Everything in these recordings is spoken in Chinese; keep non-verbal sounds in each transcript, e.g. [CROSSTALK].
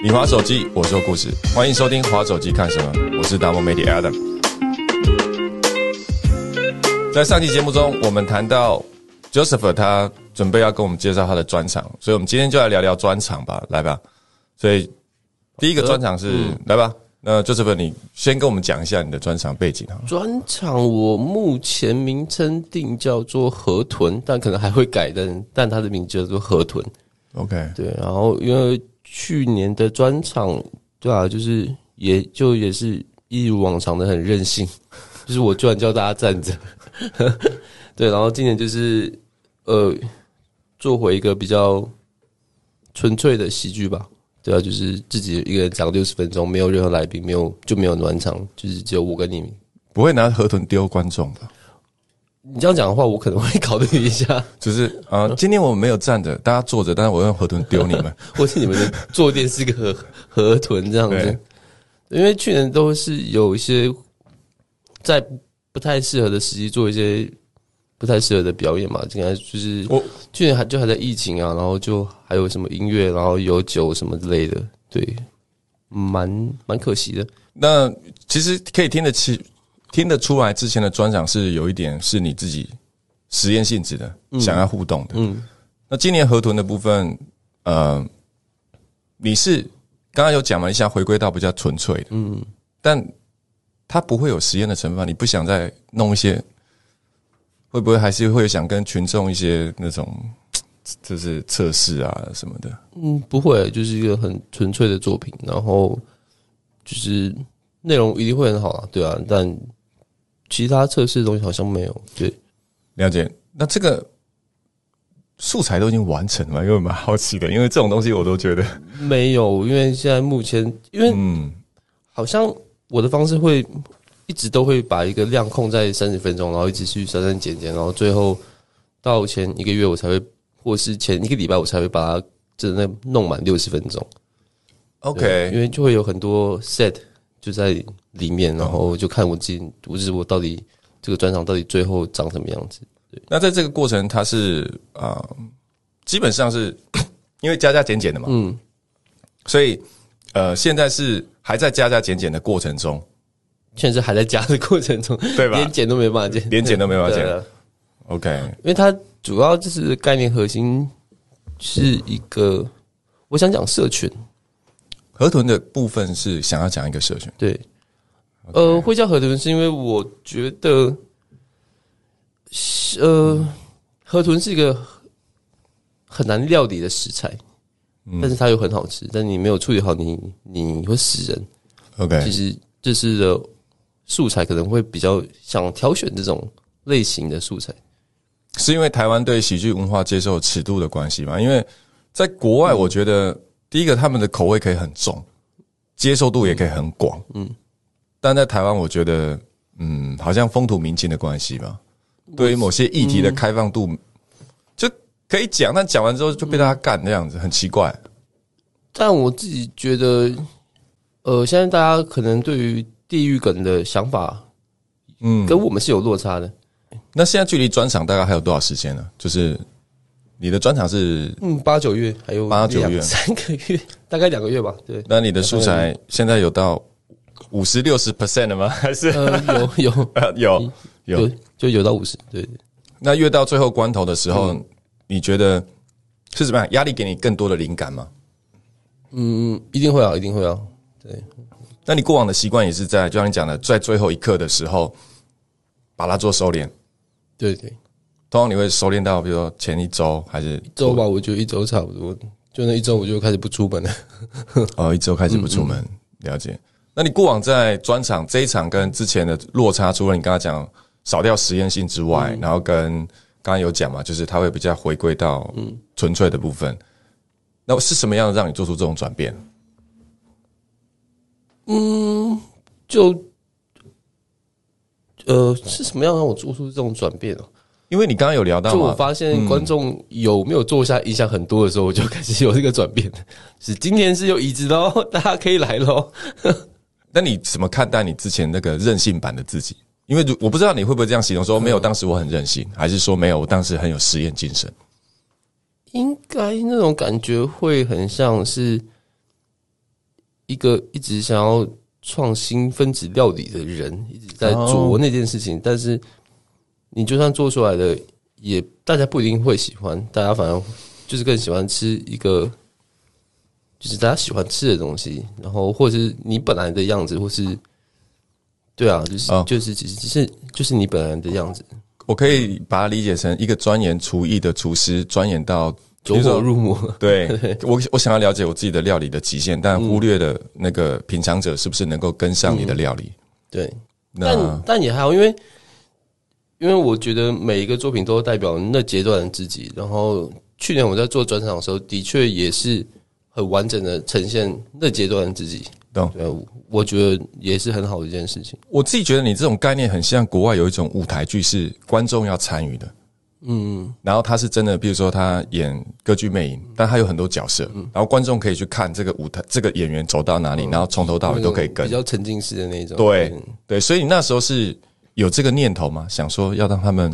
你划手机，我说故事，欢迎收听《划手机看什么》，我是达摩媒体 Adam。在上期节目中，我们谈到 Joseph 他准备要跟我们介绍他的专场，所以我们今天就来聊聊专场吧，来吧。所以第一个专场是、来吧，那 Joseph 你先跟我们讲一下你的专场背景好了。专场我目前名称定叫做河豚，但可能还会改的，但它的名字叫做河豚。OK，对，然后因为去年的专场，对啊，就是也就也是一如往常的很任性，[LAUGHS] 就是我居然叫大家站着，[LAUGHS] 对，然后今年就是呃做回一个比较纯粹的喜剧吧，对啊，就是自己一个人讲六十分钟，没有任何来宾，没有就没有暖场，就是只有我跟你。不会拿河豚丢观众吧？你这样讲的话，我可能会考虑一下，[LAUGHS] 就是啊、呃今天我们没有站着，大家坐着，但是我用河豚丢你们。[LAUGHS] 或是你们的坐垫是个河河豚这样子。因为去年都是有一些在不太适合的时机做一些不太适合的表演嘛，应该就是我去年还就还在疫情啊，然后就还有什么音乐，然后有酒什么之类的，对，蛮蛮可惜的。那其实可以听得起、听得出来，之前的专场是有一点是你自己实验性质的，想要互动的。嗯，那今年河豚的部分，呃，你是刚刚有讲了一下回归到比较纯粹的，嗯，但它不会有实验的成分，你不想再弄一些，会不会还是会想跟群众一些那种，[TSK] 就是测试啊什么的？嗯，不会，就是一个很纯粹的作品，然后就是内容一定会很好啊，对啊，但其他测试的东西好像没有，对。了解。那这个素材都已经完成了，因为蛮好奇的，因为这种东西我都觉得，没有，因为现在目前，因为嗯，好像我的方式会一直都会把一个量控在三十分钟，然后一直去删删减减，然后最后到前一个月我才会，或是前一个礼拜我才会把它真的弄满六十分钟。OK，因为就会有很多 set 就在里面，然后就看我自己，我是我到底这个专场到底最后长什么样子。那在这个过程，它是啊、呃基本上是 [COUGHS] 因为加加减减的嘛，嗯，所以呃，现在是还在加加减减的过程中，现在是还在加的过程中，[LAUGHS] 对吧？连减都没办法减，连减都没办法减。OK，因为它主要就是概念核心是一个，我想讲社群，河豚的部分是想要讲一个社群，对，呃，会叫河豚是因为我觉得，呃，河豚是一个很难料理的食材，但是它又很好吃，但你没有处理好你，你会死人。OK，其实这次的素材可能会比较想挑选这种类型的素材。是因为台湾对喜剧文化接受尺度的关系嘛？因为在国外，我觉得、第一个他们的口味可以很重，接受度也可以很广，嗯，但在台湾，我觉得嗯，好像风土民情的关系吧，对于某些议题的开放度、就可以讲，但讲完之后就被大家干那样子，很奇怪。但我自己觉得，呃，现在大家可能对于地狱梗的想法，嗯，跟我们是有落差的。那现在距离专场大概还有多少时间呢？就是你的专场是，嗯，八九月还有八九月三个月，大概两个月吧。对，那你的素材现在有到五十六十 percent 了吗？[LAUGHS] 还是、呃，有有 [LAUGHS] 有有有，就有到五十。对，对那越到最后关头的时候，你觉得是怎么样？压力给你更多的灵感吗？嗯，一定会啊，一定会啊。对，那你过往的习惯也是在，就像你讲的，在最后一刻的时候把它做收敛。对对，通常你会收敛到，比如说前一周还是一周吧，我觉得一周差不多。就那一周我就开始不出门了。[LAUGHS] 哦，一周开始不出门，了解。那你过往在专场这一场跟之前的落差，除了你刚刚讲少掉实验性之外，然后跟刚刚有讲嘛，就是它会比较回归到纯粹的部分。那是什么样的让你做出这种转变？嗯就呃，是什么样让我做出这种转变啊？因为你刚刚有聊到就我嘛，发现观众有没有坐下影响很多的时候，我就开始有这个转变。是今天是有椅子喽，大家可以来喽。[LAUGHS] 那你怎么看待你之前那个任性版的自己？因为如我不知道你会不会这样形容，说没有，当时我很任性，还是说没有，我当时很有实验精神？应该那种感觉会很像是，一个一直想要创新分子料理的人，一直在哦做那件事情，但是你就算做出来的，也大家不一定会喜欢，大家反而就是更喜欢吃一个。就是大家喜欢吃的东西，然后或者是你本来的样子，或是对啊，就是、哦就是只是只是就是你本来的样子，我可以把它理解成一个钻研厨艺的厨师，钻研到走火入魔。[LAUGHS] [LAUGHS] 对我，我想要了解我自己的料理的极限，但忽略了那个品尝者是不是能够跟上你的料理。对，但那但也还好，因为因为我觉得每一个作品都代表那阶段的自己。然后去年我在做专场的时候，的确也是很完整的呈现那阶段的自己。懂对，我我觉得也是很好的一件事情。我自己觉得你这种概念很像国外有一种舞台剧是观众要参与的，嗯，然后他是真的，比如说他演歌剧魅影，但他有很多角色，然后观众可以去看这个舞台，这个演员走到哪里，然后从头到尾都可以跟比。较沉浸式的那种。对嗯对，所以你那时候是有这个念头吗？想说要让他们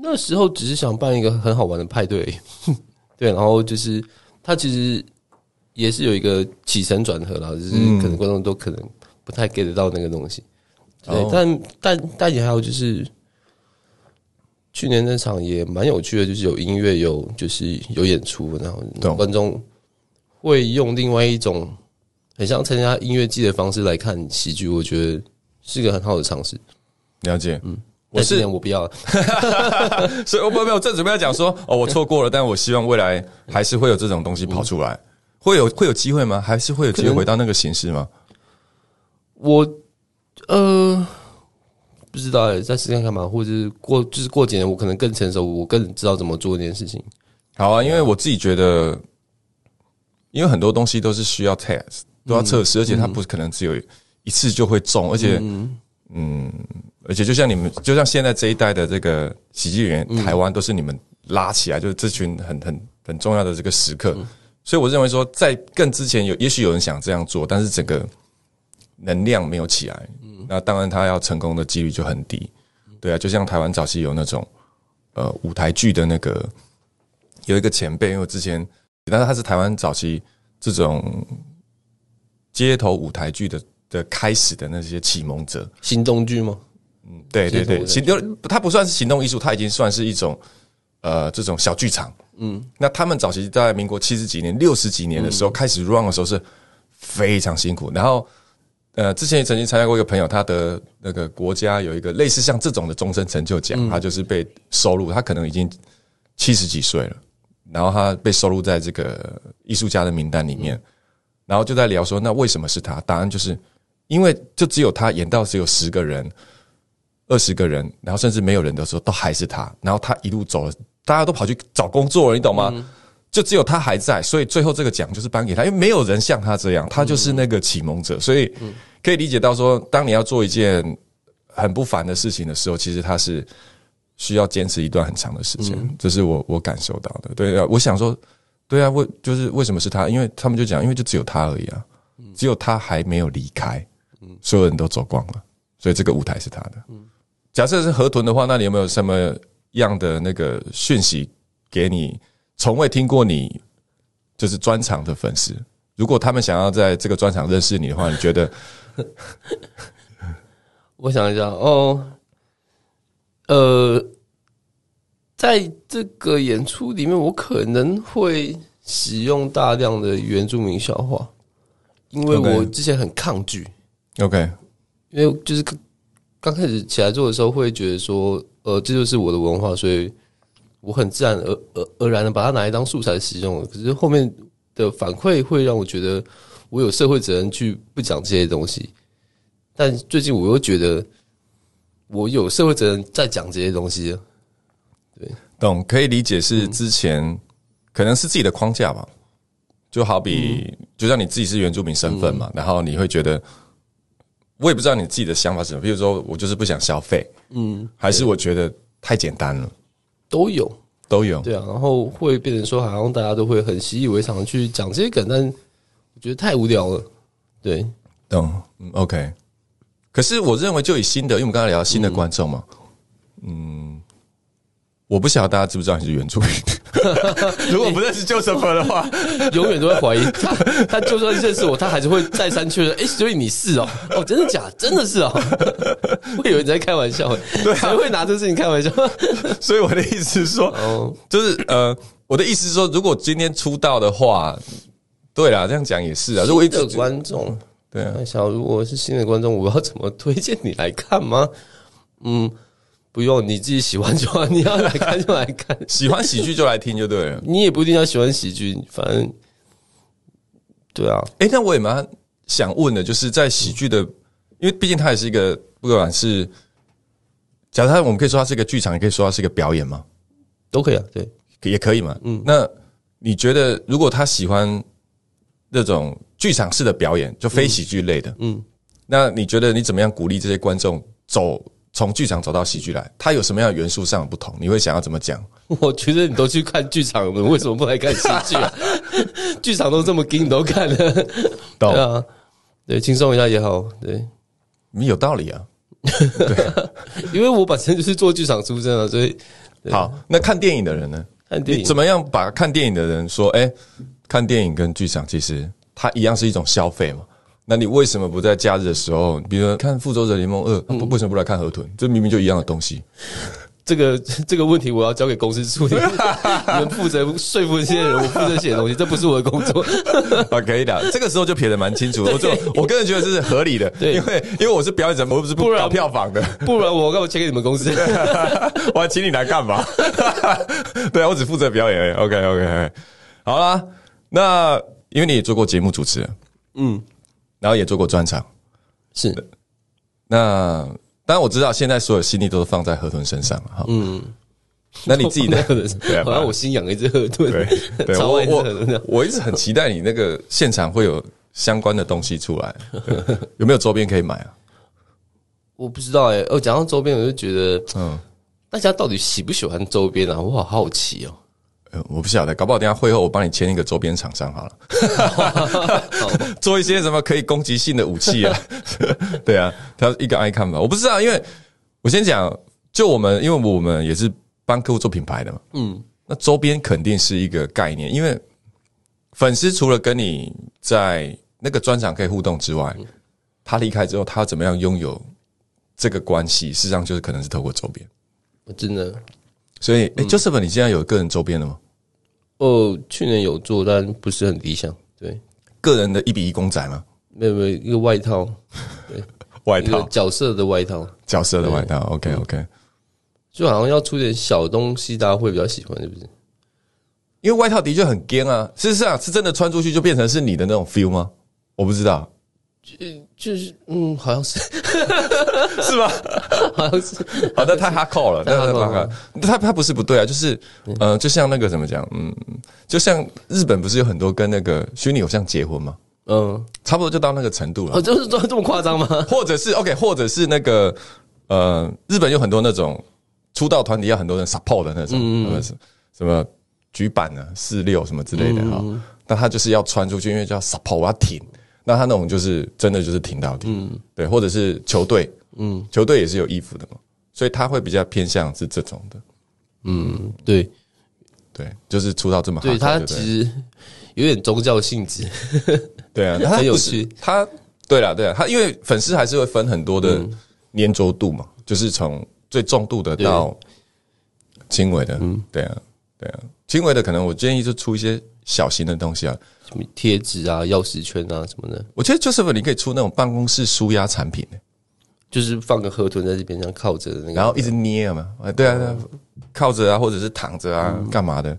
那时候只是想办一个很好玩的派对 [LAUGHS] 对，然后就是他其实也是有一个起承转合啦，就是嗯。可能观众都可能不太 get 得到那个东西，对，哦。但但但也还有就是去年那场也蛮有趣的，就是有音乐，有就是有演出，然后观众会用另外一种很像参加音乐季的方式来看喜剧，我觉得是个很好的尝试。了解。嗯，我是年我不要了，[LAUGHS] 所以我没有没有正准备要讲说哦，我错过了，但我希望未来还是会有这种东西跑出来，会有会有机会吗？还是会有机会回到那个形式吗？我呃不知道哎，再试看看吧，或者是过就是过几年我可能更成熟，我更知道怎么做这件事情。好啊，因为我自己觉得，因为很多东西都是需要 test，都要测试，而且它不可能只有一次就会中，而且，嗯，而且就像你们，就像现在这一代的这个喜剧演员，台湾都是你们拉起来，就是这群很很很重要的这个时刻，所以我认为说，在更之前有，也许有人想这样做，但是整个能量没有起来，那当然他要成功的几率就很低。对啊，就像台湾早期有那种呃舞台剧的那个有一个前辈，因为我之前，但是他是台湾早期这种街头舞台剧的的开始的那些启蒙者。行动剧吗？对对对，行动它不算是行动艺术，它已经算是一种呃这种小剧场。嗯，那他们早期在民国七十几年、六十几年的时候、开始 run 的时候是非常辛苦，然后。呃，之前也曾经参加过一个朋友，他的那个国家有一个类似像这种的终身成就奖，他就是被收录，他可能已经七十几岁了，然后他被收录在这个艺术家的名单里面，然后就在聊说，那为什么是他？答案就是因为就只有他演到只有十个人、二十个人，然后甚至没有人的时候，都还是他，然后他一路走了，大家都跑去找工作了，你懂吗？就只有他还在，所以最后这个奖就是颁给他，因为没有人像他这样，他就是那个启蒙者，所以可以理解到说，当你要做一件很不凡的事情的时候，其实他是需要坚持一段很长的时间，这是我我感受到的。对啊，我想说，对啊，为就是为什么是他？因为他们就讲，因为就只有他而已啊，只有他还没有离开，所有人都走光了，所以这个舞台是他的。假设是河豚的话，那你有没有什么样的那个讯息给你从未听过你就是专场的粉丝？如果他们想要在这个专场认识你的话，你觉得 [LAUGHS] 我想一下哦，呃，在这个演出里面，我可能会使用大量的原住民笑话，因为我之前很抗拒。OK？因为就是刚刚开始起来做的时候，会觉得说，呃，这就是我的文化，所以我很自然而而而然的把它拿来当素材使用。可是后面的反馈会让我觉得我有社会责任去不讲这些东西，但最近我又觉得我有社会责任在讲这些东西对。懂，可以理解是之前可能是自己的框架吧，就好比就像你自己是原住民身份嘛，然后你会觉得，我也不知道你自己的想法是什么，比如说我就是不想消费，嗯，还是我觉得太简单了，都有，都有，对啊，然后会变成说，好像大家都会很习以为常的去讲这些梗，但我觉得太无聊了。对，懂，嗯，OK。可是我认为，就以新的，因为我们刚才聊到新的观众嘛，嗯，我不晓得大家知不知道你是原住民。[LAUGHS] 如果不认识 Joseph 的话，永远都会怀疑他。他就算认识我，他还是会再三确认。哎，所以你是哦？哦，真的假？真的是哦？会有人在开玩笑，对，谁会拿这事情开玩笑？[LAUGHS] 所以我的意思是说，哦，就是呃，我的意思是说，如果今天出道的话，对啦，这样讲也是啊。如果一个观众，对啊，小如果是新的观众，我要怎么推荐你来看吗？嗯。不用你自己喜欢就好，你要来看就来看，[LAUGHS] 喜欢喜剧就来听就对了。你也不一定要喜欢喜剧，反正对啊。哎，那我也蛮想问的，就是在喜剧的，因为毕竟它也是一个，不管是，假如它我们可以说它是一个剧场，也可以说它是一个表演吗？都可以啊，对，也可以嘛。嗯，那你觉得如果他喜欢那种剧场式的表演，就非喜剧类的，嗯，那你觉得你怎么样鼓励这些观众走？从剧场走到喜剧来，它有什么样的元素上的不同？你会想要怎么讲？[LAUGHS] 我觉得你都去看剧场了，为什么不来看喜剧啊？[LAUGHS] 剧场都这么给你都看了，对啊，对，轻松一下也好。对，你有道理啊。对，[LAUGHS] 因为我本身就是做剧场出身的，所以好。那看电影的人呢？看电影怎么样？把看电影的人说，哎，看电影跟剧场其实它一样是一种消费嘛。那你为什么不在假日的时候，比如说看《复仇者联盟二》，不为什么不来看《河豚》？这明明就一样的东西。这个这个问题我要交给公司处理，[LAUGHS] 你们负责说服这些人，我负责写东西，这不是我的工作。啊，可以的，这个时候就撇得蛮清楚。我就我个人觉得这是合理的，对，因为因为我是表演者，我不是不搞票房的，不然我干嘛签给你们公司？[LAUGHS] 我还请你来干嘛？[LAUGHS] 对啊，我只负责表演。OK OK，好啦，那因为你也做过节目主持人，嗯。然后也做过专场，是。那当然我知道，现在所有心力都是放在河豚身上哈。嗯，那你自己的，[LAUGHS] 对啊，好像我新养了一只河豚，对，对我我我一直很期待你那个现场会有相关的东西出来，[LAUGHS] 有没有周边可以买啊？我不知道哎，哦，讲到周边，我就觉得，嗯，大家到底喜不喜欢周边啊？我好好奇哦。我不晓得，搞不好等下会后我帮你签一个周边厂商好了，[LAUGHS] 做一些什么可以攻击性的武器啊？[LAUGHS] 对啊，他一个 icon 吧，我不知道，因为我先讲，就我们，因为我们也是帮客户做品牌的嘛，嗯，那周边肯定是一个概念，因为粉丝除了跟你在那个专场可以互动之外，他离开之后，他怎么样拥有这个关系，事实上就是可能是透过周边，真的，所以，哎，Joseph，你现在有个人周边了吗？哦，去年有做，但不是很理想。对，个人的一比一公仔吗？没有，没有一个外套，对，[LAUGHS] 外套角色的外套，角色的外套。OK，OK，就好像要出点小东西，大家会比较喜欢，是不是？因为外套的确很干啊。事实上，是真的穿出去就变成是你的那种 feel 吗？我不知道。就就是嗯，好像是 [LAUGHS] 是吧？[LAUGHS] 好像是。好的，太 hard core 了。那那那他他不是不对啊，就是呃，就像那个怎么讲？嗯，就像日本不是有很多跟那个虚拟偶像结婚吗？嗯，差不多就到那个程度了。哦，就是这这么夸张吗？[LAUGHS] 或者是 OK，或者是那个呃，日本有很多那种出道团体要很多人 support 的那种，什么什么举板啊、四六什么之类的哈。那他就是要穿出去，因为叫 support，我要挺。那他那种就是真的就是挺到底，嗯，对，或者是球队，嗯，球队也是有衣服的嘛，所以他会比较偏向是这种的，嗯，对，对，就是出道这么好，对他其实有点宗教性质，[LAUGHS] 对啊，很有趣，他对了，对啊，他因为粉丝还是会分很多的粘着度嘛，就是从最重度的到轻微的，嗯，对啊，对啊，轻微的可能我建议就出一些小型的东西啊。什么贴纸啊、钥匙圈啊什么的，我觉得就是你可以出那种办公室舒压产品就是放个河豚在这边这样靠着的那个，然后一直捏嘛，对啊，靠着啊，或者是躺着啊，干嘛的？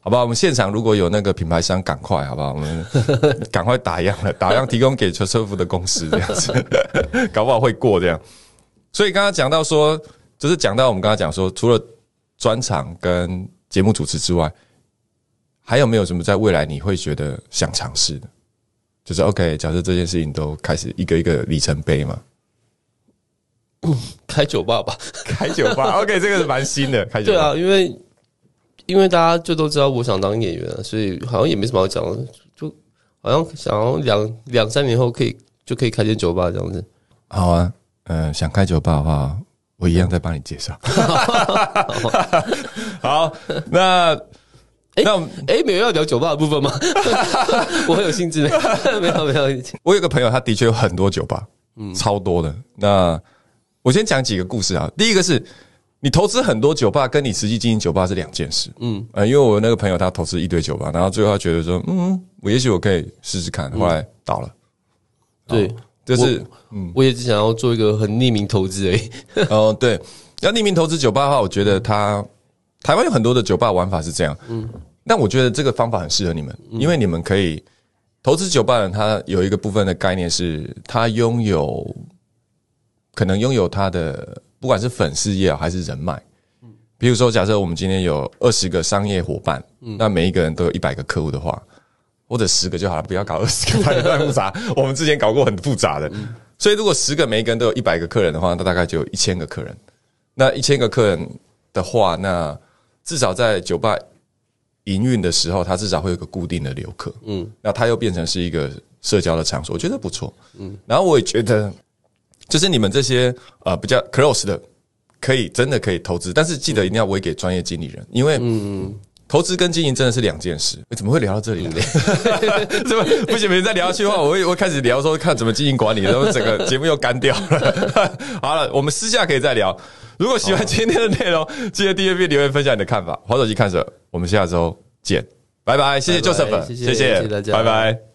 好不好？我们现场如果有那个品牌商，赶快好不好？我们 [LAUGHS] 赶快打样了，打样提供给车车夫的公司这样子，[LAUGHS] 搞不好会过这样。所以刚刚讲到说，就是讲到我们刚刚讲说，除了专场跟节目主持之外。还有没有什么在未来你会觉得想尝试的？就是 OK，假设这件事情都开始一个一个里程碑嘛，[LAUGHS] 开酒吧吧，[LAUGHS] [LAUGHS] 开酒吧。OK，这个是蛮新的。开酒吧对啊，因为因为大家就都知道我想当演员，所以好像也没什么好讲的，就好像想要两两三年后可以就可以开间酒吧这样子。好啊，嗯，想开酒吧的话，我一样在帮你介绍。[LAUGHS] 好，那哎那哎，没有要聊酒吧的部分吗？[LAUGHS] 我很有兴致 [LAUGHS] 的，没有没有，我有个朋友，他的确有很多酒吧，嗯，超多的。那我先讲几个故事啊。第一个是你投资很多酒吧，跟你实际经营酒吧是两件事。嗯，呃，因为我那个朋友他投资一堆酒吧，然后最后他觉得说，嗯，我也许我可以试试看，后来倒了。对，就是嗯，我也只想要做一个很匿名投资而已。哦，对，要匿名投资酒吧的话，我觉得它台湾有很多的酒吧玩法是这样，嗯，但我觉得这个方法很适合你们，因为你们可以投资酒吧的人，他有一个部分的概念是，他拥有可能拥有他的不管是粉丝也好，还是人脉。比如说，假设我们今天有二十个商业伙伴，那每一个人都有一百个客户的话，或者十个就好了，不要搞二十个，太 [LAUGHS] 太复杂。我们之前搞过很复杂的，所以如果十个每一个人都有一百个客人的话，那大概就有一千个客人。那一千个客人的话，那至少在酒吧营运的时候，它至少会有个固定的留客。嗯，那它又变成是一个社交的场所，我觉得不错。嗯，然后我也觉得，就是你们这些呃比较 close 的，可以真的可以投资，但是记得一定要委给专业经理人，因为嗯。投资跟经营真的是两件事，[LAUGHS] 怎么会聊到这里呢？[LAUGHS] 怎么不行？别再聊下去的话，我会我开始聊说看怎么经营管理，然后整个节目又干掉了。[LAUGHS] 好了，我们私下可以再聊。如果喜欢今天的内容，记得订阅并留言分享你的看法。滑手机看着，我们下周见，拜拜！谢谢 Joseph，谢谢大家，拜拜。